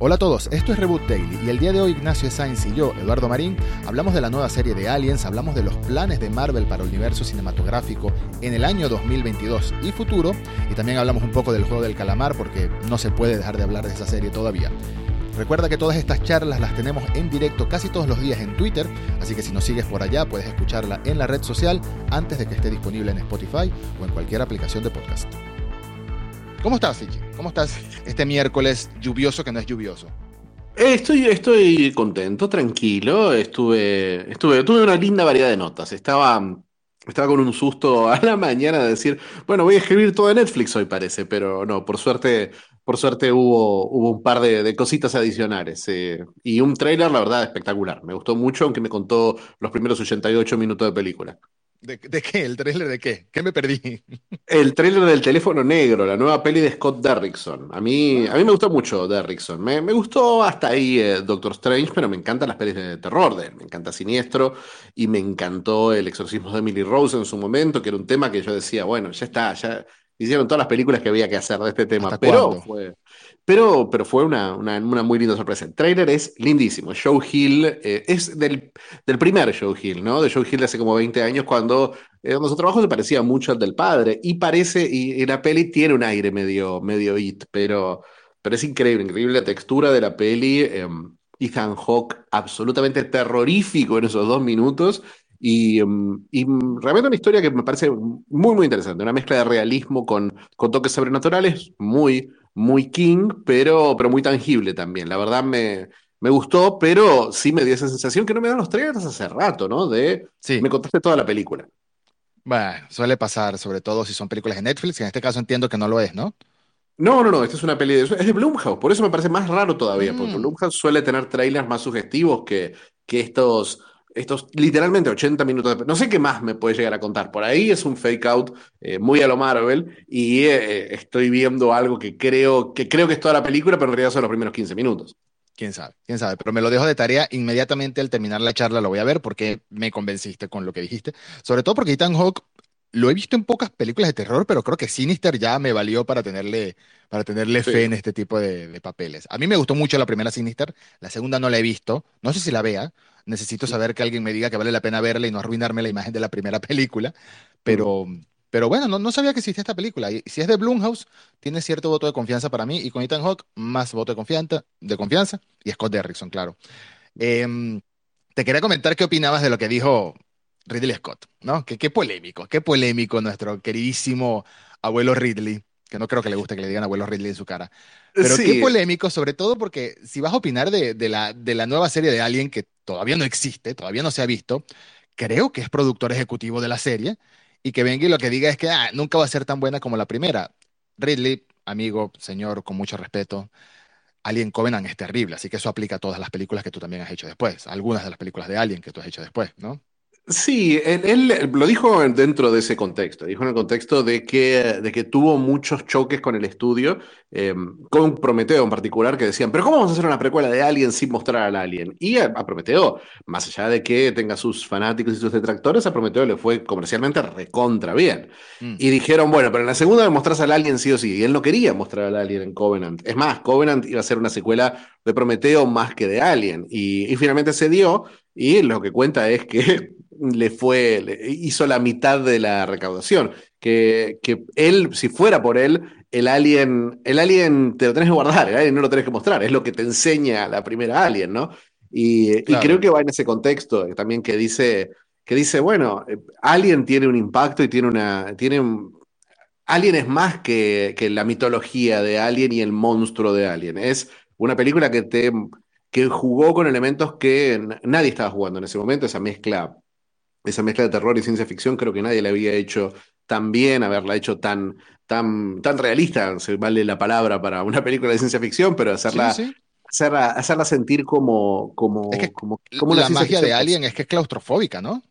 Hola a todos, esto es Reboot Daily y el día de hoy Ignacio Sainz y yo, Eduardo Marín, hablamos de la nueva serie de Aliens, hablamos de los planes de Marvel para el universo cinematográfico en el año 2022 y futuro, y también hablamos un poco del juego del calamar porque no se puede dejar de hablar de esa serie todavía. Recuerda que todas estas charlas las tenemos en directo casi todos los días en Twitter, así que si nos sigues por allá puedes escucharla en la red social antes de que esté disponible en Spotify o en cualquier aplicación de podcast. ¿Cómo estás, Ichi? ¿Cómo estás este miércoles lluvioso que no es lluvioso? Eh, Estoy, estoy contento, tranquilo. Estuve, estuve, tuve una linda variedad de notas. Estaba, estaba con un susto a la mañana de decir, bueno, voy a escribir todo de Netflix hoy, parece, pero no, por suerte, por suerte hubo, hubo un par de, cositas adicionales. eh, y un tráiler, la verdad, espectacular. Me gustó mucho, aunque me contó los primeros 88 minutos de película. ¿De, qué? ¿El trailer de qué? ¿Qué me perdí? El tráiler del teléfono negro, la nueva peli de Scott Derrickson. A mí, a mí me gustó mucho Derrickson. Me, me gustó hasta ahí eh, Doctor Strange, pero me encantan las pelis de terror de él. Me encanta Siniestro y me encantó El exorcismo de Emily Rose en su momento, que era un tema que yo decía, bueno, ya está, ya hicieron todas las películas que había que hacer de este tema. ¿Hasta Pero fue, pero, pero fue una, una, una muy linda sorpresa. El trailer es lindísimo. Joe Hill eh, es del, del primer Joe Hill, ¿no? De Joe Hill de hace como 20 años, cuando, eh, cuando su trabajo se parecía mucho al del padre. Y parece, y, y la peli tiene un aire medio, medio it, pero, pero es increíble, increíble la textura de la peli. eh, Ethan Hawke absolutamente terrorífico en esos dos minutos. Y, um, y, realmente una historia que me parece muy, muy interesante. Una mezcla de realismo con, con toques sobrenaturales, muy, muy King, pero, pero muy tangible también. La verdad me, me gustó, pero sí me dio esa sensación que no me dan los trailers hace rato, ¿no? De Sí, me contaste toda la película. bueno, suele pasar, sobre todo si son películas de Netflix, que en este caso entiendo que no lo es, ¿no? No, no, no, esta es una peli de, es de Blumhouse, por eso me parece más raro todavía, porque Mm, Blumhouse suele tener trailers más sugestivos que, que estos, estos literalmente 80 minutos de... No sé qué más me puede llegar a contar, por ahí es un fake out eh, muy a lo Marvel y eh, estoy viendo algo que creo, que creo que es toda la película, pero en realidad son los primeros 15 minutos. quién sabe, quién sabe, pero me lo dejo de tarea inmediatamente al terminar la charla, lo voy a ver porque me convenciste con lo que dijiste, sobre todo porque Ethan Hawke lo he visto en pocas películas de terror, pero creo que Sinister ya me valió para tenerle, para tenerle fe en este tipo de, de papeles. A mí me gustó mucho la primera Sinister, la segunda no la he visto, no sé si la vea, necesito saber que alguien me diga que vale la pena verla y no arruinarme la imagen de la primera película, pero, pero bueno, no, no sabía que existía esta película. Y si es de Blumhouse, tiene cierto voto de confianza para mí, y con Ethan Hawke, más voto de confianza, de confianza, y Scott Derrickson, claro. Em, te quería comentar qué opinabas de lo que dijo Ridley Scott, ¿no? Que qué polémico, qué polémico nuestro queridísimo abuelo Ridley, que no creo que le guste que le digan abuelo Ridley en su cara, pero qué polémico, sobre todo porque si vas a opinar de, de la, de la nueva serie de Alien que todavía no existe, todavía no se ha visto, creo que es productor ejecutivo de la serie y que venga y lo que diga es que "Ah, nunca va a ser tan buena como la primera. Ridley, amigo, señor, con mucho respeto, Alien Covenant es terrible, así que eso aplica a todas las películas que tú también has hecho después, algunas de las películas de Alien que tú has hecho después, ¿no? Sí, él, él lo dijo dentro de ese contexto, dijo en el contexto de que, de que tuvo muchos choques con el estudio, eh, con Prometeo en particular, que decían, pero ¿cómo vamos a hacer una precuela de Alien sin mostrar al Alien? Y a, a Prometeo, más allá de que tenga sus fanáticos y sus detractores, a Prometeo le fue comercialmente recontra bien. Mm, Y dijeron, bueno, pero en la segunda me mostrás al Alien sí o sí, y él no quería mostrar al Alien en Covenant. Es más, Covenant iba a ser una secuela de Prometeo más que de Alien, y, y finalmente se dio, y lo que cuenta es que le fue, le hizo la mitad de la recaudación. Que, que él, si fuera por él, el alien, el alien te lo tenés que guardar, el alien no lo tenés que mostrar, es lo que te enseña la primera alien, ¿no? Y, creo que va en ese contexto también que dice, que dice, bueno, eh, Alien tiene un impacto y tiene una, tiene un, Alien es más que, que la mitología de Alien y el monstruo de Alien. Es una película que te que jugó con elementos que nadie estaba jugando en ese momento, esa mezcla esa mezcla de terror y ciencia ficción, creo que nadie la había hecho tan bien, haberla hecho tan, tan, tan realista, se vale la palabra para una película de ciencia ficción, pero hacerla, sí. hacerla, hacerla sentir como, Es que como, como, como la magia de. Alien es que es claustrofóbica, ¿no?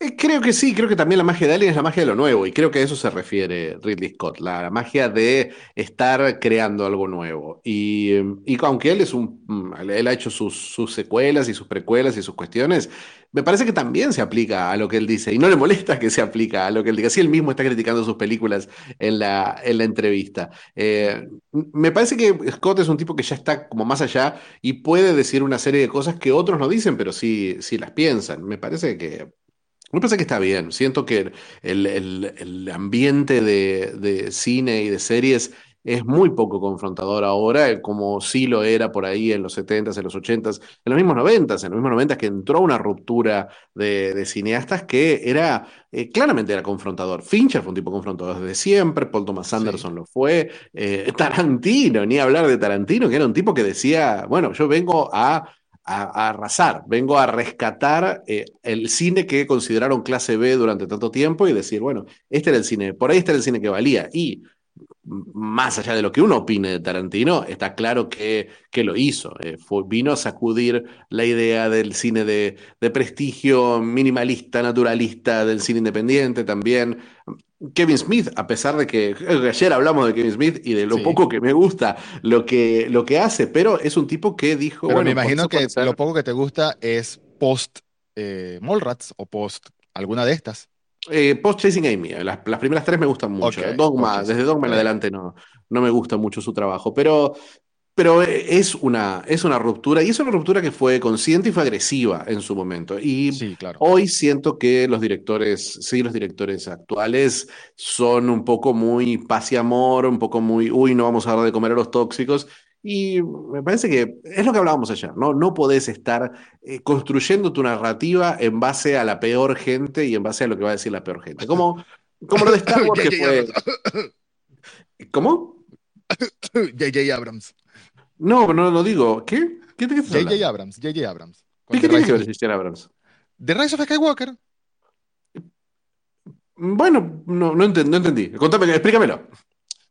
Eh, Creo que sí, creo que también la magia de Alien es la magia de lo nuevo, y creo que a eso se refiere Ridley Scott, la, magia de estar creando algo nuevo. Y, y aunque él es un, mm, él ha hecho sus, secuelas y sus precuelas y sus cuestiones, me parece que también se aplica a lo que él dice y no le molesta que se aplica a lo que él diga. Si él mismo está criticando sus películas en la, en la entrevista. Eh, me parece que Scott es un tipo que ya está como más allá y puede decir una serie de cosas que otros no dicen, pero sí, sí las piensan. Me parece que me parece que está bien. Siento que el, el- el ambiente de, de cine y de series es muy poco confrontador ahora, eh, como sí lo era por ahí en los 70s, en los 80s, en los mismos 90s, en los mismos 90s que entró una ruptura de, de cineastas que era, eh, claramente era confrontador. Fincher fue un tipo confrontador desde siempre, Paul Thomas Sí. Anderson lo fue, eh, Tarantino, ni hablar de Tarantino, que era un tipo que decía, bueno, yo vengo a a, arrasar, vengo a rescatar eh, el cine que consideraron clase B durante tanto tiempo y decir, bueno, este era el cine, por ahí este era el cine que valía. Y más allá de lo que uno opine de Tarantino, está claro que, que lo hizo. Eh, vino a sacudir la idea del cine de, de prestigio minimalista, naturalista, del cine independiente también. Kevin Smith, a pesar de que ayer hablamos de Kevin Smith y de lo Sí. poco que me gusta lo que, lo que hace, pero es un tipo que dijo, Pero me bueno, por imagino que lo poco que te gusta es post eh, Mallrats o post alguna de estas. Eh, Post Chasing Amy, eh, las, las primeras tres me gustan mucho. Dogma, desde. Dogma en adelante no, no me gusta mucho su trabajo, pero, pero eh, es una, es una ruptura y es una ruptura que fue consciente y fue agresiva en su momento. Y Sí, claro. hoy siento que los directores, sí, los directores actuales son un poco muy paz y amor, un poco muy, uy, no vamos a dar de comer a los tóxicos. Y me parece que es lo que hablábamos ayer, ¿no? No podés estar eh, construyendo tu narrativa en base a la peor gente y en base a lo que va a decir la peor gente. Como, como lo de Star Wars que fue... ¿Cómo? J. J. Abrams. No, no, no digo. ¿Qué? ¿Qué te qué estás J. J. hablando? Abrams. J. J. Abrams. ¿Qué, tiene que ver J.J. Abrams? The Rise of Skywalker. Bueno, no, no, enten- no entendí. Contame, explícamelo.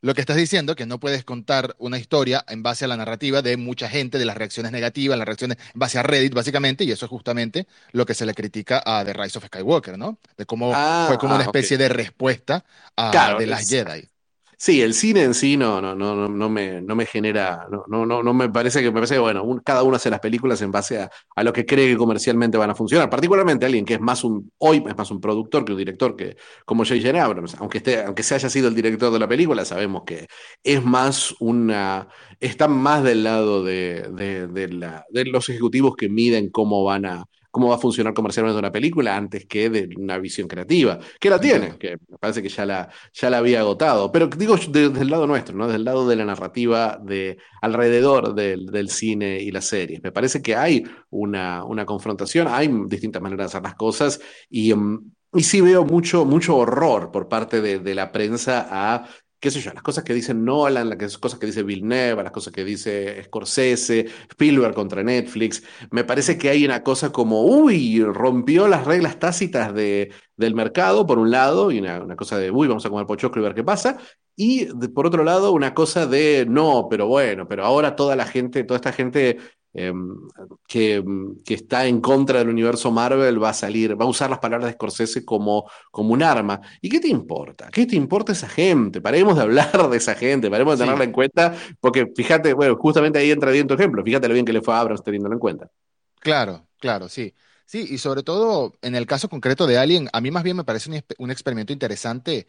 Lo que estás diciendo que no puedes contar una historia en base a la narrativa de mucha gente, de las reacciones negativas, las reacciones en base a Reddit, básicamente, y eso es justamente lo que se le critica a The Rise of Skywalker, ¿no? De cómo fue Ah, como una ah, especie de respuesta a Claro, Last es- Jedi. Sí, el cine en sí no, no, no, no, me, no me genera, no, no, no, me parece que me parece bueno, cada uno hace las películas en base a, a lo que cree que comercialmente van a funcionar. Particularmente alguien que es más un, hoy es más un productor que un director que, como J.J. Abrams, aunque esté, aunque se haya sido el director de la película, sabemos que es más una, está más del lado de, de, de la, de los ejecutivos que miden cómo van a, cómo va a funcionar comercialmente una película antes que de una visión creativa, que la tiene, que me parece que ya la ya la había agotado. Pero digo de- desde el lado nuestro, ¿no? Desde el lado de la narrativa de alrededor del, del cine y las series. Me parece que hay una, una confrontación, hay distintas maneras de hacer las cosas y, mm, y sí veo mucho, mucho horror por parte de, de la prensa a qué sé yo, las cosas que dice Nolan, las cosas que dice Villeneuve, las cosas que dice Scorsese, Spielberg contra Netflix. Me parece que hay una cosa como, uy, rompió las reglas tácitas de, del mercado, por un lado, y una, cosa de, uy, vamos a comer pochoclo y ver qué pasa. Y por otro lado, una cosa de, no, pero bueno, pero ahora toda la gente, toda esta gente eh, que, que está en contra del universo Marvel va a salir, va a usar las palabras de Scorsese como, como un arma. ¿Y qué te importa? ¿Qué te importa esa gente? Paremos de hablar de esa gente, paremos de tenerla Sí, en cuenta, porque fíjate, bueno, justamente ahí entra bien tu ejemplo, fíjate lo bien que le fue a Abrams teniéndolo en cuenta. claro, claro, sí. Sí, y sobre todo en el caso concreto de Alien, a mí más bien me parece un, un experimento interesante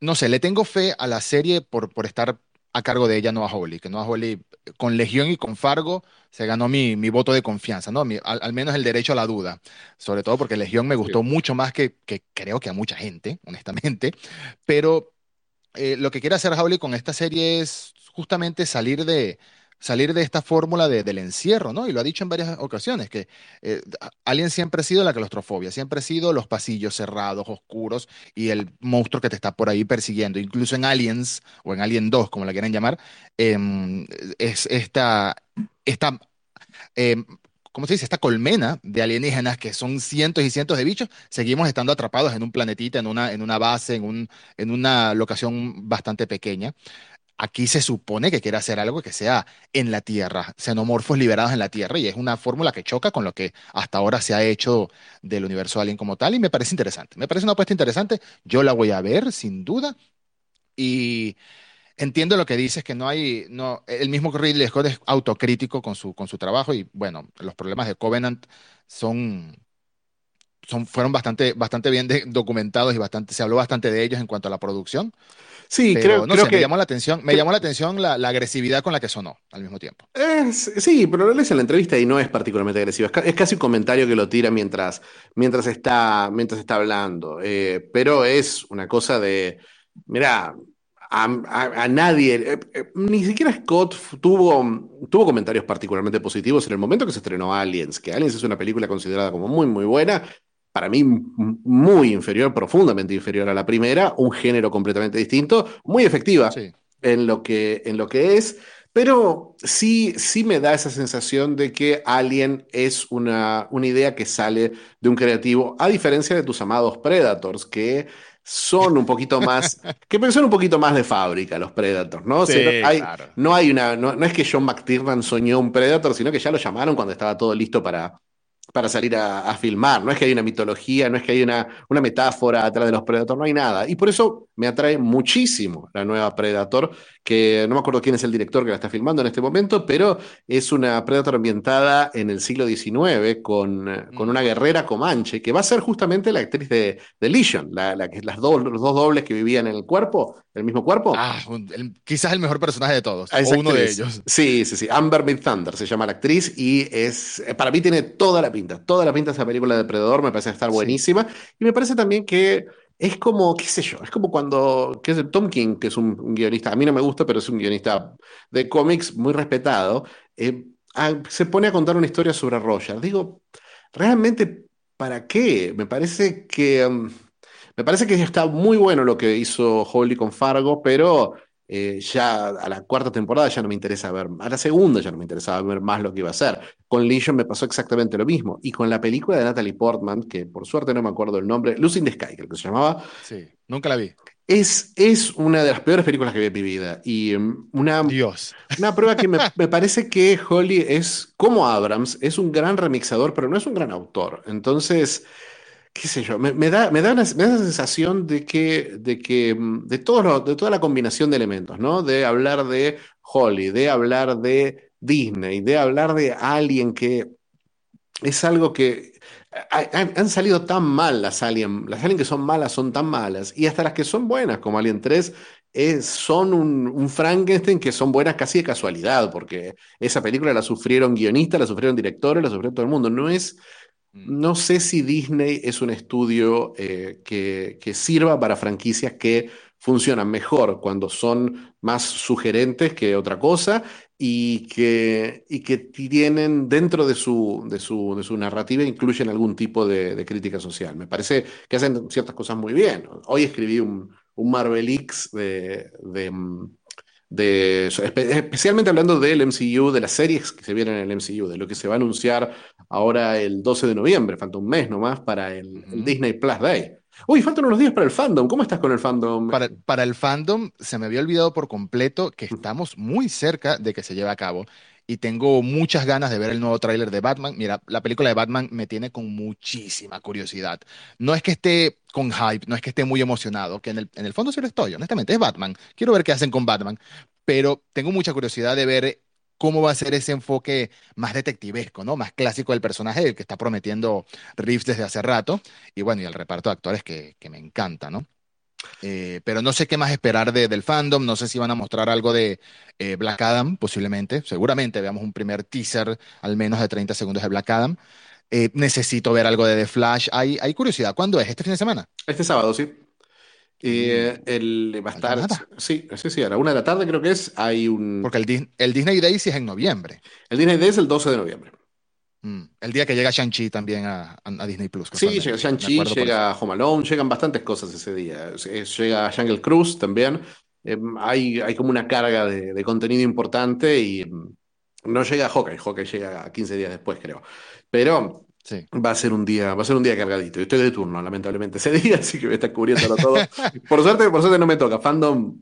no sé, le tengo fe a la serie por, por estar a cargo de ella Noah Hawley, que Noah Hawley con Legión y con Fargo se ganó mi, mi voto de confianza, ¿no? Mi- al, al menos el derecho a la duda, sobre todo porque Legión me Sí. gustó mucho más que, que creo que a mucha gente, honestamente, pero eh, lo que quiere hacer Hawley con esta serie es justamente salir de, salir de esta fórmula de- del encierro, ¿no? Y lo ha dicho en varias ocasiones, que eh, Alien siempre ha sido la claustrofobia, siempre ha sido los pasillos cerrados, oscuros y el monstruo que te está por ahí persiguiendo. Incluso en Aliens, o en Alien 2, como la quieren llamar, em, es esta, esta em, ¿cómo se dice? Esta colmena de alienígenas que son cientos y cientos de bichos, seguimos estando atrapados en un planetita, en una, en una base, en un, en una locación bastante pequeña. Aquí se supone que quiere hacer algo que sea en la Tierra, xenomorfos liberados en la Tierra, y es una fórmula que choca con lo que hasta ahora se ha hecho del universo Alien como tal, y me parece interesante. Me parece una apuesta interesante. Yo la voy a ver, sin duda, y entiendo lo que dices, que no hay, no, el mismo Ridley Scott es autocrítico con su, con su trabajo, y bueno, los problemas de Covenant son son, fueron bastante, bastante bien de- documentados y bastante, se habló bastante de ellos en cuanto a la producción, Sí, pero creo, no creo sé, me que llamó la atención, me llamó la atención la, la agresividad con la que sonó al mismo tiempo. Es- sí, pero lo lees en la entrevista y no es particularmente agresivo. Es, ca- es casi un comentario que lo tira mientras, mientras está, mientras está hablando. Eh, pero es una cosa de, mira, a, a- a nadie, eh, eh, ni siquiera Scott tuvo, tuvo comentarios particularmente positivos en el momento que se estrenó Aliens, que Aliens es una película considerada como muy, muy buena. Para mí, muy inferior, profundamente inferior a la primera, un género completamente distinto, muy efectiva Sí. en lo que, en lo que es, pero sí, sí me da esa sensación de que Alien es una, una idea que sale de un creativo, a diferencia de tus amados Predators, que son un poquito más, que son un poquito más de fábrica los Predators, ¿no? O sea, Sí, no hay, claro. no hay una, no, no es que John McTiernan soñó un Predator, sino que ya lo llamaron cuando estaba todo listo para, para salir a, a filmar. No es que hay una mitología, no es que hay una, una metáfora atrás de los Predator, no hay nada. Y por eso me atrae muchísimo la nueva Predator, que no me acuerdo quién es el director que la está filmando en este momento, pero es una Predator ambientada en el siglo XIX con, con una guerrera comanche, que va a ser justamente la actriz de, de Legion, la, las dos, los dos dobles que vivían en el cuerpo, el mismo cuerpo. Ah, el- quizás el mejor personaje de todos, o uno de ellos. Sí, sí, sí. Amber Mid Thunder se llama la actriz y es, eh, para mí tiene toda la pinta, toda la pinta esa película de Depredador, me parece estar Sí. buenísima y me parece también que es como, qué sé yo, es como cuando, qué sé, Tom King, que es un, un guionista, a mí no me gusta, pero es un guionista de cómics muy respetado, eh, se pone a contar una historia sobre Roger. Digo, ¿realmente para qué? Me parece que... mm, me parece que está muy bueno lo que hizo Holly con Fargo, pero eh, ya a la cuarta temporada ya no me interesa ver, a la segunda ya no me interesaba ver más lo que iba a hacer. Con Legion me pasó exactamente lo mismo. Y con la película de Natalie Portman, que por suerte no me acuerdo el nombre, Lucy in the Sky, creo que se llamaba, Sí, nunca la vi. es, es una de las peores películas que vi en mi vida. Y mm, una, Dios. una prueba que me, me parece que Holly es, como Abrams, es un gran remixador, pero no es un gran autor. Entonces qué sé yo, me, da, me da una, me da la sensación de que, de que, mm, de todo lo- de toda la combinación de elementos, ¿no? De hablar de Holly, de hablar de Disney, de hablar de alguien que es algo que ha- han, salido tan mal las Alien, las Alien que son malas son tan malas, y hasta las que son buenas, como Alien 3, eh, son un, un Frankenstein que son buenas casi de casualidad, porque esa película la sufrieron guionistas, la sufrieron directores, la sufrió todo el mundo, no es... Mm. No sé si Disney es un estudio eh, que, que sirva para franquicias que funcionan mejor cuando son más sugerentes que otra cosa y que, y que tienen dentro de su, de su, de su narrativa incluyen algún tipo de, crítica social. Me parece que hacen ciertas cosas muy bien. Hoy escribí un, un Marvel X de, de, mm, de- espe- especialmente hablando del MCU, de las series que se vienen en el MCU, de lo que se va a anunciar ahora el 12 de noviembre, falta un mes nomás para el. Disney Plus Day. Uy, faltan unos días para el fandom. ¿Cómo estás con el fandom? Para, para el fandom se me había olvidado por completo que estamos muy cerca de que se lleve a cabo y tengo muchas ganas de ver el nuevo tráiler de Batman. Mira, la película de Batman me tiene con muchísima curiosidad. No es que esté con hype, no es que esté muy emocionado, que en el, en el fondo sí lo estoy, honestamente, es Batman. Quiero ver qué hacen con Batman, pero tengo mucha curiosidad de ver cómo va a ser ese enfoque más detectivesco, ¿no? Más clásico del personaje, el que está prometiendo Reeves desde hace rato. Y bueno, y el reparto de actores que, me encanta, ¿no? Eh, pero no sé qué más esperar de- del fandom, no sé si van a mostrar algo de eh, Black Adam, posiblemente, seguramente veamos un primer teaser al menos de 30 segundos de Black Adam. Eh, necesito ver algo de The Flash, hay, hay curiosidad, ¿cuándo es? ¿Este fin de semana? Este sábado, sí. Eh, Mm, el, va a estar, sí, sí, sí, a la una de la tarde creo que es, hay un... porque el, el Disney Day sí es en noviembre, El Disney Day es el 12 de noviembre. Mm, el día que llega Shang-Chi también a, a- a Disney Plus, Sí, llega Shang-Chi, llega Home Alone, llegan bastantes cosas ese día. Eh, Llega Jungle Cruise también. Eh, hay, hay como una carga de, de contenido importante y mm, no llega Hawkeye. Hawkeye llega 15 días después, creo. Pero Sí. va a ser un día, va a ser un día cargadito. Yo estoy de turno, lamentablemente, ese día, así que voy a estar cubriéndolo todo. Por suerte, por suerte no me toca. Fandom,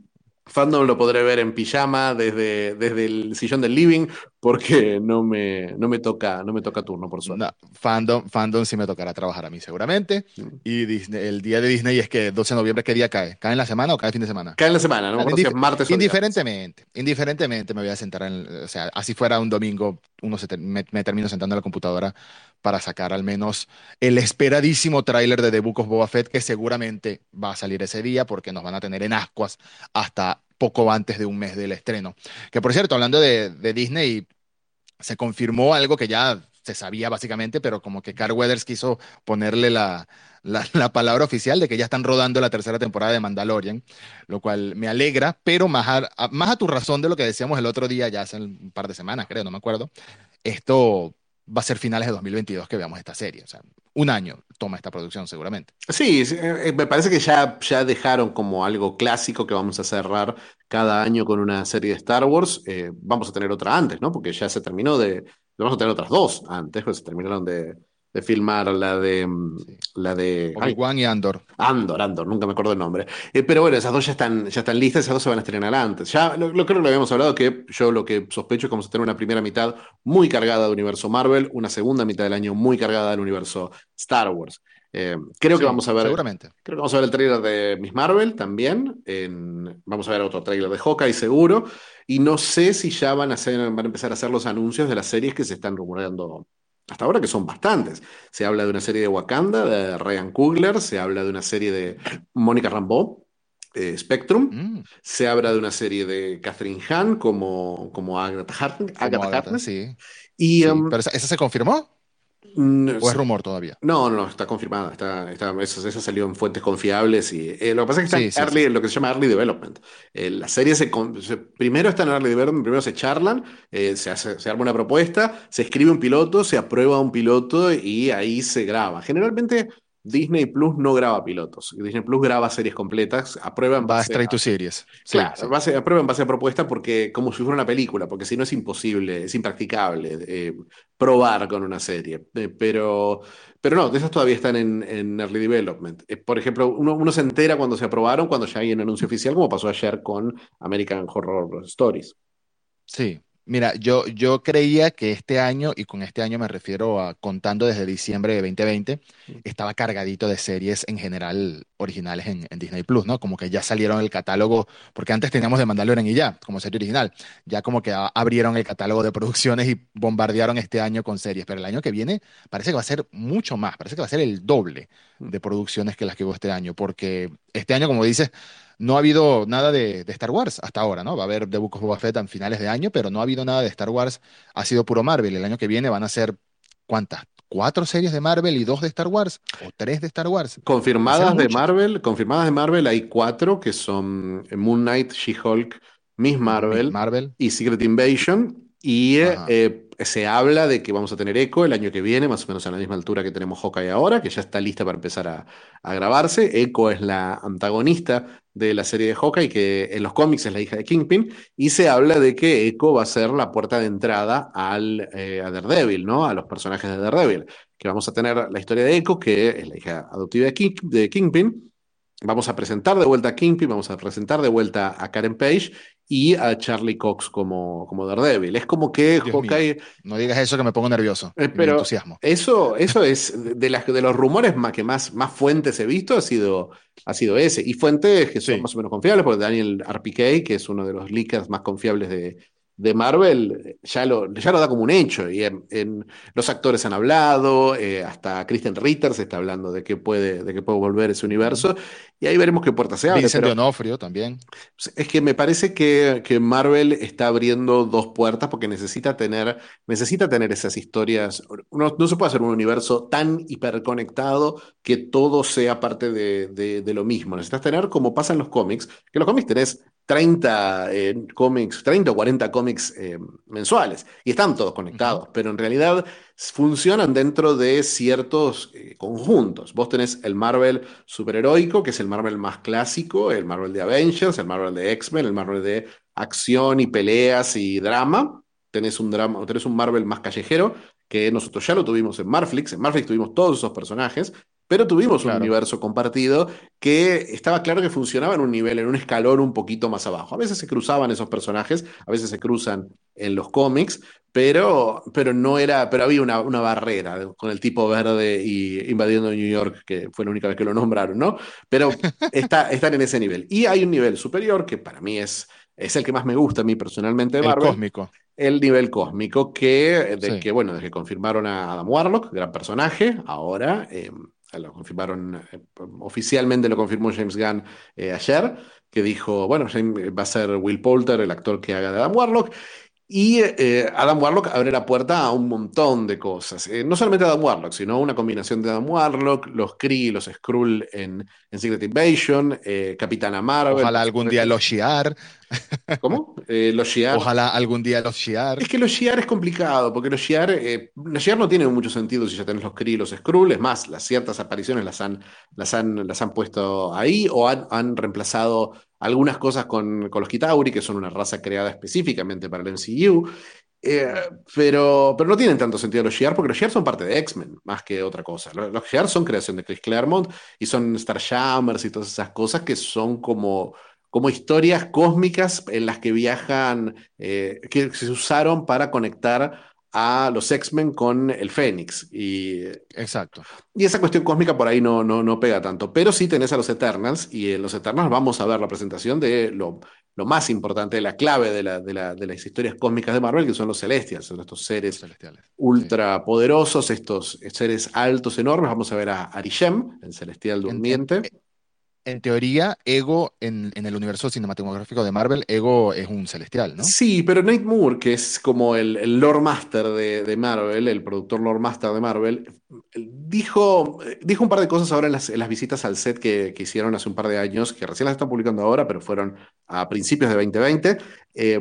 fandom lo podré ver en pijama desde, desde el sillón del living porque no me, no me toca, no me toca turno, por suerte. No, fandom, fandom sí me tocará trabajar a mí seguramente. Mm. Y Disney- el día de Disney es que 12 de noviembre, ¿qué día cae? ¿Cae en la semana o cae el fin de semana? Cae en la semana, no si es martes o indiferentemente, indiferentemente me voy a sentar en, o sea, así fuera un domingo, uno se me termino sentando en la computadora para sacar al menos el esperadísimo tráiler de The Book of Boba Fett que seguramente va a salir ese día porque nos van a tener en ascuas hasta poco antes de un mes del estreno. Que por cierto, hablando de, Disney, se confirmó algo que ya se sabía básicamente, pero como que Carl Weathers quiso ponerle la, la, la palabra oficial de que ya están rodando la tercera temporada de Mandalorian, lo cual me alegra, pero más a- más a tu razón de lo que decíamos el otro día, ya hace un par de semanas, creo, no me acuerdo, esto va a ser finales de 2022 que veamos esta serie, o sea, un año toma esta producción seguramente. Sí, eh, eh, me parece que ya, ya dejaron como algo clásico que vamos a cerrar cada año con una serie de Star Wars. Eh, vamos a tener otra antes, ¿no? Porque ya se terminó de. Vamos a tener otras dos antes, pues se terminaron de, de filmar la de. mm, Sí. La de. Obi-Wan y Andor. Andor, Andor, nunca me acuerdo el nombre. Eh, pero bueno, esas dos ya están, ya están listas, esas dos se van a estrenar antes. Ya lo, lo creo que lo habíamos hablado, que yo lo que sospecho es que vamos a tener una primera mitad muy cargada del universo Marvel, una segunda mitad del año muy cargada del universo Star Wars. Eh, creo que vamos a ver. seguramente. Creo que vamos a ver el tráiler de Miss Marvel también. en- vamos a ver otro tráiler de Hawkeye seguro. Y no sé si ya van a, hacer, van a empezar a hacer los anuncios de las series que se están rumoreando hasta ahora, que son bastantes. Se habla de una serie de Wakanda, de Ryan Coogler. Se habla de una serie de Mónica Rambeau, eh, Spectrum. Mm, Se habla de una serie de Catherine Hahn como, como Agatha Harkness. como Agatha Agatha, Harkness. sí, Y, sí. em, Pero esa, ¿esa se confirmó mm, o es rumor todavía? no, no, está confirmada. Está, está, eso, eso salió en fuentes confiables. Y, eh, lo que pasa es que Sí, está en sí, early, lo que se llama early development. Eh, la serie se, primero está en early development, primero se charlan, eh, se hace, se arma una propuesta, se escribe un piloto, se aprueba un piloto y ahí se graba. Generalmente Disney Plus no graba pilotos. Disney Plus graba series completas, aprueba en Va base straight a- to series. Sí, Claro, sí. base- aprueba en base a propuesta porque como si fuera una película, porque si no es imposible, es impracticable eh, probar con una serie. Eh, pero, pero no, de esas todavía están en, en early development. Eh, por ejemplo, uno, uno se entera cuando se aprobaron, cuando ya hay un anuncio oficial, como pasó ayer con American Horror Stories. Sí, mira, yo, yo creía que este año, y con este año me refiero a contando desde diciembre de 2020, estaba cargadito de series en general originales en, en Disney Plus, ¿no? Como que ya salieron el catálogo, porque antes teníamos de Mandalorian y ya, como serie original. Ya como que a- abrieron el catálogo de producciones y bombardearon este año con series, pero el año que viene parece que va a ser mucho más, parece que va a ser el doble de producciones que las que hubo este año, porque este año, como dices, no ha habido nada de, de Star Wars hasta ahora, ¿no? Va a haber The Book of Boba Fett a finales de año, pero no ha habido nada de Star Wars. Ha sido puro Marvel. El año que viene van a ser, ¿cuántas? ¿Cuatro series de Marvel y dos de Star Wars? ¿O tres de Star Wars? Confirmadas de. Marvel, confirmadas de Marvel hay cuatro que son Moon Knight, She-Hulk, Miss Marvel. Miss Marvel. y Secret Invasion. Y eh, eh, se habla de que vamos a tener Echo el año que viene, más o menos a la misma altura que tenemos Hawkeye ahora, que ya está lista para empezar a, grabarse. Echo es la antagonista de la serie de Hawkeye, que en los cómics es la hija de Kingpin, y se habla de que Echo va a ser la puerta de entrada al, eh, a Daredevil, ¿no? A los personajes de Daredevil. Que vamos a tener la historia de Echo, que es la hija adoptiva de Kingpin. Vamos a presentar de vuelta a Kingpin, vamos a presentar de vuelta a Karen Page y a Charlie Cox como, como Daredevil. Es como que Dios Hawkeye. No digas eso que me pongo nervioso. Eh, pero entusiasmo. eso, eso es de, las, de los rumores más, que más, más fuentes he visto, ha sido, ha sido ese. Y fuentes que son Sí. más o menos confiables, porque Daniel RPK, que es uno de los leakers más confiables de, de Marvel, ya lo, ya lo da como un hecho. Y en, en- los actores han hablado, eh, hasta Kristen Ritter se está hablando de que puede, de que puede volver ese universo. Y ahí veremos qué puerta se abre. Vincent pero- D'Onofrio también. es que me parece que, que Marvel está abriendo dos puertas porque necesita tener, necesita tener esas historias. No, no se puede hacer un universo tan hiperconectado que todo sea parte de, de- de lo mismo. Necesitas tener, como pasa en los cómics, que en los cómics tenés 30 eh, cómics, 30 o 40 cómics eh, mensuales y están todos conectados, pero en realidad funcionan dentro de ciertos eh, conjuntos. Vos tenés el Marvel superheroico, que es el Marvel más clásico, el Marvel de Avengers, el Marvel de X-Men, el Marvel de acción y peleas y drama. Tenés un drama, tenés un Marvel más callejero, que nosotros ya lo tuvimos en Marflix. En Marflix tuvimos todos esos personajes, pero tuvimos un universo compartido que estaba claro que funcionaba en un nivel, en un escalón un poquito más abajo. A veces se cruzaban esos personajes, a veces se cruzan en los cómics, pero, pero no era, pero había una, una barrera con el tipo verde y invadiendo New York, que fue la única vez que lo nombraron, ¿no? Pero está, están en ese nivel. Y hay un nivel superior que para mí es, es el que más me gusta a mí personalmente de El cósmico. el nivel cósmico, que, de Sí, que bueno, desde que confirmaron a Adam Warlock, gran personaje, ahora eh, lo confirmaron, eh, oficialmente lo confirmó James Gunn eh, ayer, que dijo, bueno, James- va a ser Will Poulter, el actor que haga de Adam Warlock, y eh, Adam Warlock abre la puerta a un montón de cosas. Eh, no solamente Adam Warlock, sino una combinación de Adam Warlock, los Kree, los Skrull en, en Secret Invasion, eh, Capitana Marvel, ojalá algún día los Shi'ar, ¿Cómo? Eh, los Shi'ar. ojalá algún día los Shi'ar. Es que los Shi'ar es complicado, porque los Shi'ar, eh, los Shi'ar no tienen mucho sentido si ya tenés los Kree y los Skrull, es más, las ciertas apariciones las han, las han, las han puesto ahí o han, han reemplazado algunas cosas con, con los Kitauri, que son una raza creada específicamente para el MCU, eh, pero, pero no tienen tanto sentido los Shi'ar, porque los Shi'ar son parte de X-Men, más que otra cosa. Los, los Shi'ar son creación de Chris Claremont y son Starjammers y todas esas cosas que son como como historias cósmicas en las que viajan, eh, que se usaron para conectar a los X-Men con el Fénix. Y, Exacto. y esa cuestión cósmica por ahí no, no, no pega tanto. Pero sí tenés a los Eternals, y en los Eternals vamos a ver la presentación de lo, lo más importante, la clave de, la, de, la, de, las historias cósmicas de Marvel, que son los Celestials, son estos seres celestiales. Ultra poderosos, estos seres altos, enormes. Vamos a ver a Arishem, el celestial En, en- durmiente. En teoría, Ego en, en el universo cinematográfico de Marvel, Ego es un celestial, ¿no? Sí, pero Nate Moore, que es como el, lore master de, de Marvel, el productor lore master de Marvel, dijo, dijo un par de cosas ahora en las, visitas al set que, que hicieron hace un par de años, que recién las están publicando ahora, pero fueron a principios de 2020. Eh,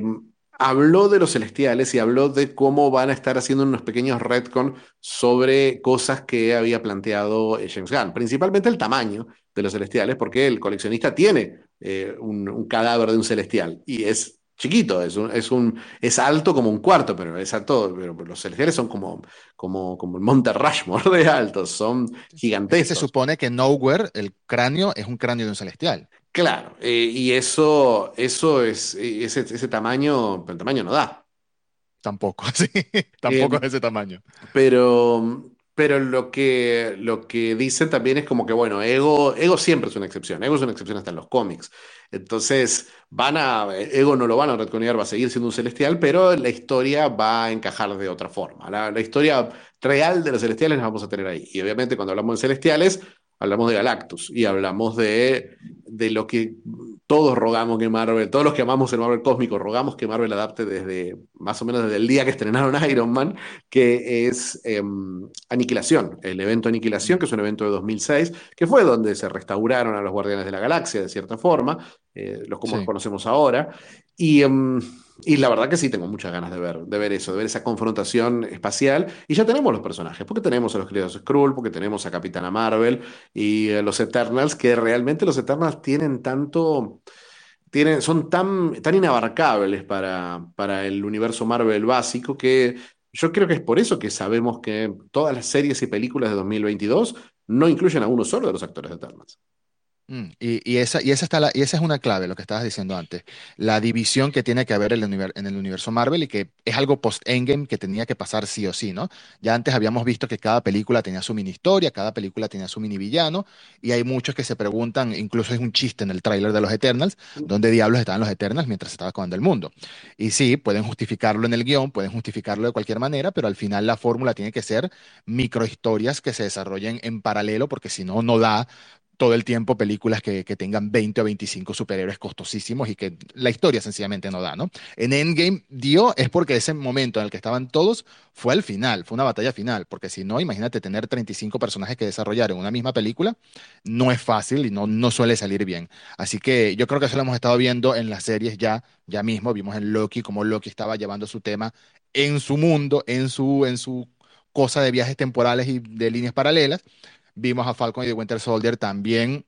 habló de los celestiales y habló de cómo van a estar haciendo unos pequeños retcon sobre cosas que había planteado eh, James Gunn, principalmente el tamaño de los celestiales, porque el coleccionista tiene eh, un, un cadáver de un celestial y es chiquito, es, un, es, un, es alto como un cuarto, pero es alto, pero los celestiales son como, como, como el Monte Rushmore de altos, son Es que se gigantescos. supone que Nowhere, el cráneo, es un cráneo de un celestial. Claro, eh, y eso, eso es, ese, ese tamaño, el tamaño no da. Tampoco, sí, Eh, tampoco es ese tamaño. pero, pero lo que, lo que dicen también es como que, bueno, Ego, Ego siempre es una excepción. Ego es una excepción hasta en los cómics. Entonces, van a, Ego no lo van a retconear, va a seguir siendo un celestial, pero la historia va a encajar de otra forma. La, la historia real de los celestiales la vamos a tener ahí. Y obviamente cuando hablamos de celestiales, hablamos de Galactus y hablamos de, de lo que todos rogamos que Marvel, todos los que amamos el Marvel cósmico, rogamos que Marvel adapte desde más o menos desde el día que estrenaron Iron Man, que es eh, Aniquilación, el evento Aniquilación, que es un evento de 2006, que fue donde se restauraron a los Guardianes de la Galaxia de cierta forma, eh, los como Sí. los conocemos ahora. Y, um, y la verdad que sí tengo muchas ganas de ver, de ver eso, de ver esa confrontación espacial. Y ya tenemos los personajes, porque tenemos a los queridos Skrull, porque tenemos a Capitana Marvel y eh, los Eternals, que realmente los Eternals tienen tanto, tienen, son tan, tan inabarcables para, para el universo Marvel básico que yo creo que es por eso que sabemos que todas las series y películas de 2022 no incluyen a uno solo de los actores de Eternals. Mm, Y, y esa, y, esa está la, y esa es una clave, lo que estabas diciendo antes, la división que tiene que haber en el, univer- en el universo Marvel y que es algo post-Endgame que tenía que pasar sí o sí, ¿no? Ya antes habíamos visto que cada película tenía su mini historia, cada película tenía su mini villano, y hay muchos que se preguntan, incluso es un chiste en el tráiler de los Eternals, ¿dónde diablos estaban los Eternals mientras estaba acabando el mundo? Y sí, pueden justificarlo en el guion, pueden justificarlo de cualquier manera, pero al final la fórmula tiene que ser microhistorias que se desarrollen en paralelo, porque si no, no da todo el tiempo películas que, que tengan 20 o 25 superhéroes costosísimos y que la historia sencillamente no da, ¿no? En Endgame dio es porque ese momento en el que estaban todos fue al final, fue una batalla final, porque si no, imagínate tener 35 personajes que desarrollar en una misma película, no es fácil y no, no suele salir bien. Así que yo creo que eso lo hemos estado viendo en las series ya, ya mismo, vimos en Loki cómo Loki estaba llevando su tema en su mundo, en su, en su cosa de viajes temporales y de líneas paralelas. Vimos a Falcon y The Winter Soldier también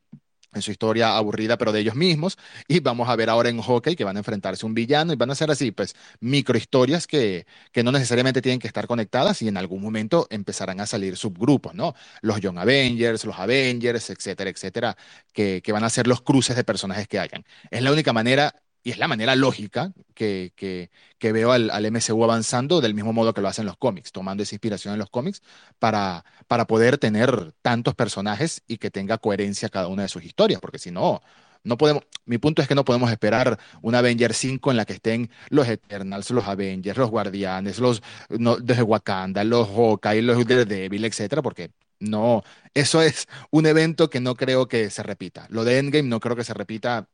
en su historia aburrida, pero de ellos mismos. Y vamos a ver ahora en Hawkeye que van a enfrentarse a un villano y van a ser así, pues, microhistorias que, que no necesariamente tienen que estar conectadas y en algún momento empezarán a salir subgrupos, ¿no? Los Young Avengers, los Avengers, etcétera, etcétera, que, que van a ser los cruces de personajes que hayan. Es la única manera y es la manera lógica que, que, veo al, al, MCU avanzando del mismo modo que lo hacen los cómics, tomando esa inspiración en los cómics para, para poder tener tantos personajes y que tenga coherencia cada una de sus historias, porque si no, no podemos, mi punto es que no podemos esperar una Avengers 5 en la que estén los Eternals, los Avengers, los Guardianes, los no, Wakanda, los Hawkeye, los Daredevil, etcétera, porque no, eso es un evento que no creo que se repita. Lo de Endgame no creo que se repita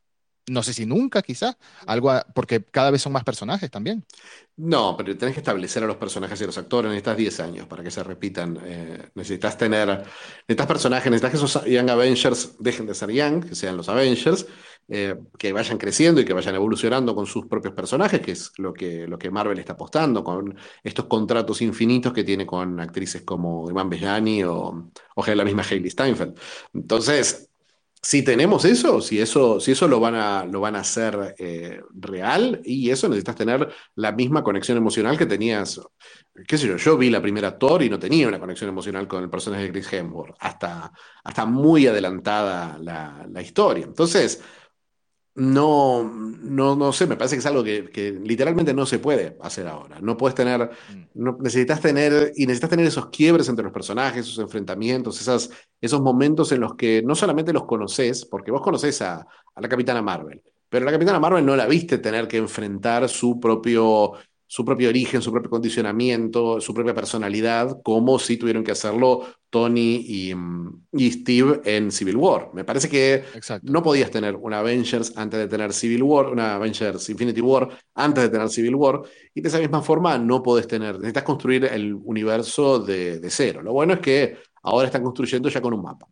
no sé si nunca, quizá, algo, porque cada vez son más personajes también. No, pero tenés que establecer a los personajes y a los actores, necesitas 10 años para que se repitan. Eh, necesitas tener, necesitas personajes, necesitas que esos Young Avengers dejen de ser Young, que sean los Avengers, eh, que vayan creciendo y que vayan evolucionando con sus propios personajes, que es lo que, lo que Marvel está apostando, con estos contratos infinitos que tiene con actrices como Iman Bellani o, o la misma Hailey Steinfeld. Entonces, si tenemos eso, si eso, si eso lo van a, lo van a hacer eh, real, y eso necesitas tener la misma conexión emocional que tenías, qué sé yo, yo vi la primera Thor y no tenía una conexión emocional con el personaje de Chris Hemsworth, hasta, hasta muy adelantada la, la historia. Entonces, no, no, no sé, me parece que es algo que, literalmente no se puede hacer ahora. No puedes tener, mm. no, necesitas tener, y necesitas tener esos quiebres entre los personajes, esos enfrentamientos, esas, esos momentos en los que no solamente los conoces, porque vos conoces a, a la Capitana Marvel, pero la Capitana Marvel no la viste tener que enfrentar su propio su propio origen, su propio condicionamiento, su propia personalidad, como si tuvieron que hacerlo Tony y, mm, Steve en Civil War. Me parece que no podías tener una Avengers antes de tener Civil War, una Avengers Infinity War antes de tener Civil War, y de esa misma forma no podés tener, necesitas construir el universo de, de cero. Lo bueno es que ahora están construyendo ya con un mapa.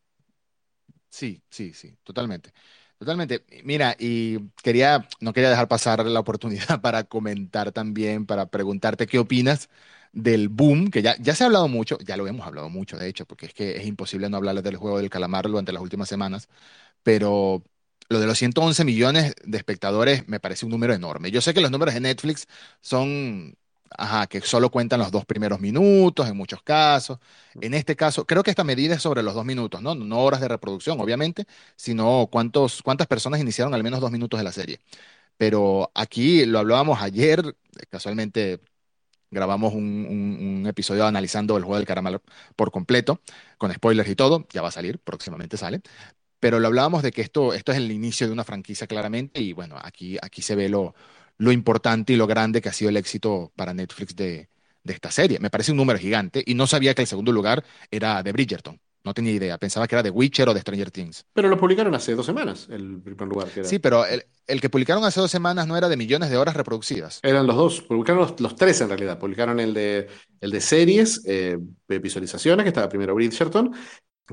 Sí, sí, sí, totalmente. Totalmente. Mira, y quería, no quería dejar pasar la oportunidad para comentar también, para preguntarte qué opinas del boom, que ya, ya se ha hablado mucho, ya lo hemos hablado mucho, de hecho, porque es que es imposible no hablarles del juego del calamar durante las últimas semanas, pero lo de los 111 millones de espectadores me parece un número enorme. Yo sé que los números de Netflix son Ajá, que solo cuentan los dos primeros minutos en muchos casos. En este caso, creo que esta medida es sobre los dos minutos, ¿no? No horas de reproducción, obviamente, sino cuántos, cuántas personas iniciaron al menos dos minutos de la serie. Pero aquí lo hablábamos ayer, casualmente grabamos un, un, episodio analizando el juego del caramelo por completo, con spoilers y todo, ya va a salir, próximamente sale. Pero lo hablábamos de que esto, esto es el inicio de una franquicia claramente y bueno, aquí, aquí se ve lo, lo importante y lo grande que ha sido el éxito para Netflix de, de esta serie. Me parece un número gigante y no sabía que el segundo lugar era de Bridgerton. No tenía idea, pensaba que era de Witcher o de Stranger Things. Pero lo publicaron hace dos semanas, el primer lugar. Que era. Sí, pero el, el, que publicaron hace dos semanas no era de millones de horas reproducidas. Eran los dos, publicaron los, los tres en realidad. Publicaron el de, el de series, eh, visualizaciones, que estaba primero Bridgerton,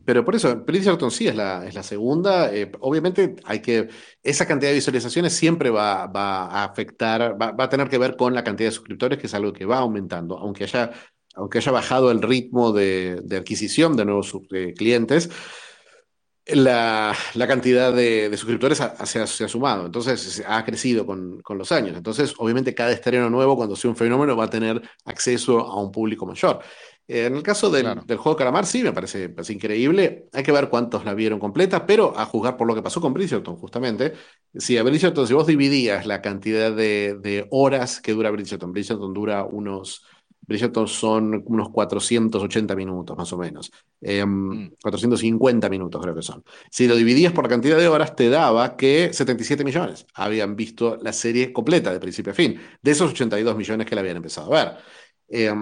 pero por eso, Bridgerton sí es la, es la segunda. Eh, obviamente hay que, esa cantidad de visualizaciones siempre va, va a afectar, va, va, a tener que ver con la cantidad de suscriptores, que es algo que va aumentando, aunque haya, aunque haya bajado el ritmo de, de adquisición de nuevos clientes. La, la, cantidad de, suscriptores se, ha, se, ha, sumado, entonces ha crecido con, con, los años. Entonces, obviamente, cada estreno nuevo, cuando sea un fenómeno, va a tener acceso a un público mayor. Eh, en el caso del, claro. del, juego Calamar, sí, me parece, parece, increíble. Hay que ver cuántos la vieron completa, pero a juzgar por lo que pasó con Bridgerton, justamente. Si a Bridgerton, si vos dividías la cantidad de, de horas que dura Bridgerton, Bridgerton dura unos. Bridgerton son unos 480 minutos, más o menos. Eh, mm. 450 minutos, creo que son. Si lo dividías por la cantidad de horas, te daba que 77 millones habían visto la serie completa, de principio a fin, de esos 82 millones que la habían empezado a ver. Eh,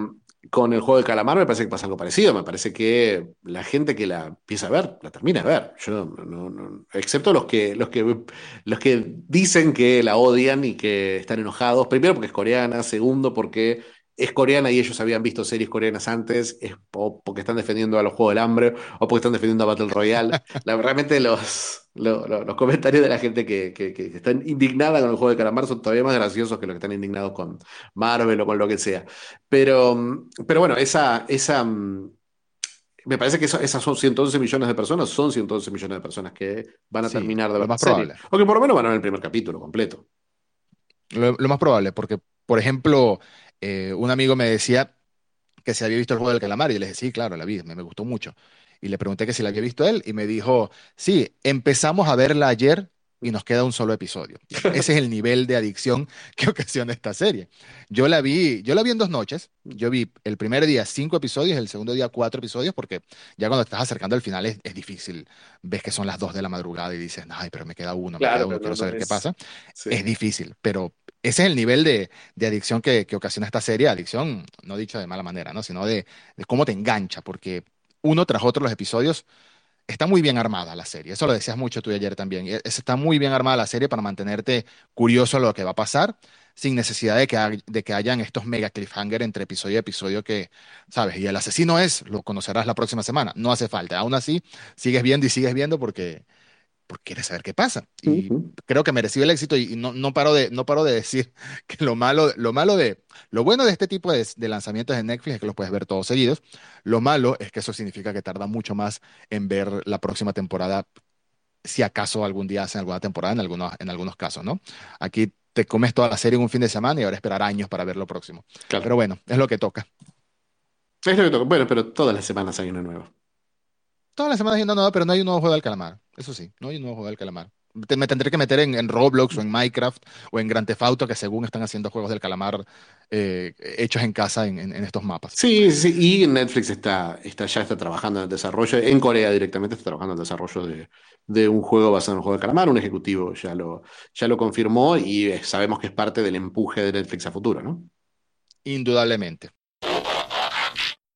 con el juego de calamar me parece que pasa algo parecido. Me parece que la gente que la empieza a ver, la termina a ver. Yo no, no, excepto los que, los, que, los que dicen que la odian y que están enojados. Primero porque es coreana, segundo porque es coreana y ellos habían visto series coreanas antes, es porque están defendiendo a los Juegos del Hambre o porque están defendiendo a Battle Royale. la, realmente los, los, los, comentarios de la gente que, que, que, están indignada con el juego de calamar son todavía más graciosos que los que están indignados con Marvel o con lo que sea. Pero, pero bueno, esa... esa me parece que esas son 111 millones de personas, son 111 millones de personas que van a sí, terminar de ver más probable. O que por lo menos van a ver el primer capítulo completo. Lo, lo más probable, porque, por ejemplo, eh, un amigo me decía que se había visto el juego del calamar y le dije, sí, claro, la vi, me, me, gustó mucho. Y le pregunté que si la había visto él y me dijo, sí, empezamos a verla ayer y nos queda un solo episodio. Ese es el nivel de adicción que ocasiona esta serie. Yo la vi, yo la vi en dos noches. Yo vi el primer día cinco episodios, el segundo día cuatro episodios, porque ya cuando estás acercando al final es, es difícil. Ves que son las dos de la madrugada y dices, ay, pero me queda uno, me queda uno, quiero no, saber qué pasa. Sí. Es difícil, pero ese es el nivel de, de adicción que, que ocasiona esta serie. Adicción, no dicho de mala manera, ¿no? Sino de, de cómo te engancha, porque uno tras otro los episodios Está muy bien armada la serie, eso lo decías mucho tú ayer también. e- es- Está muy bien armada la serie para mantenerte curioso a lo que va a pasar, sin necesidad de que, de que hayan estos mega cliffhanger entre episodio y episodio que, ¿sabes? Y el asesino es, lo conocerás la próxima semana, no hace falta. Aún así, sigues viendo y sigues viendo porque, porque quieres saber qué pasa. Y creo que mereció el éxito y, y no, no paro de, no paro de decir que lo malo, lo malo de, lo bueno de este tipo de, de lanzamientos de Netflix es que los puedes ver todos seguidos. Lo malo es que eso significa que tarda mucho más en ver la próxima temporada, si acaso algún día hacen alguna temporada en algunos, en algunos casos, ¿no? Aquí te comes toda la serie en un fin de semana y ahora esperar años para ver lo próximo. Claro. Pero bueno, es lo que toca. Es lo que toca. Bueno, pero todas las semanas hay una nueva. Todas las semanas hay una nueva, pero no hay un nuevo juego del calamar. Eso sí, no hay un nuevo juego del calamar. Te- me tendré que meter en, en Roblox o en Minecraft o en Grand Theft Auto, que según están haciendo juegos del calamar eh, hechos en casa en, en- en estos mapas. Sí, sí, y Netflix está, está, ya está trabajando en el desarrollo, en Corea directamente está trabajando en el desarrollo de, de un juego basado en el juego de calamar, un ejecutivo ya lo, ya lo confirmó y eh, sabemos que es parte del empuje de Netflix a futuro, ¿no? Indudablemente.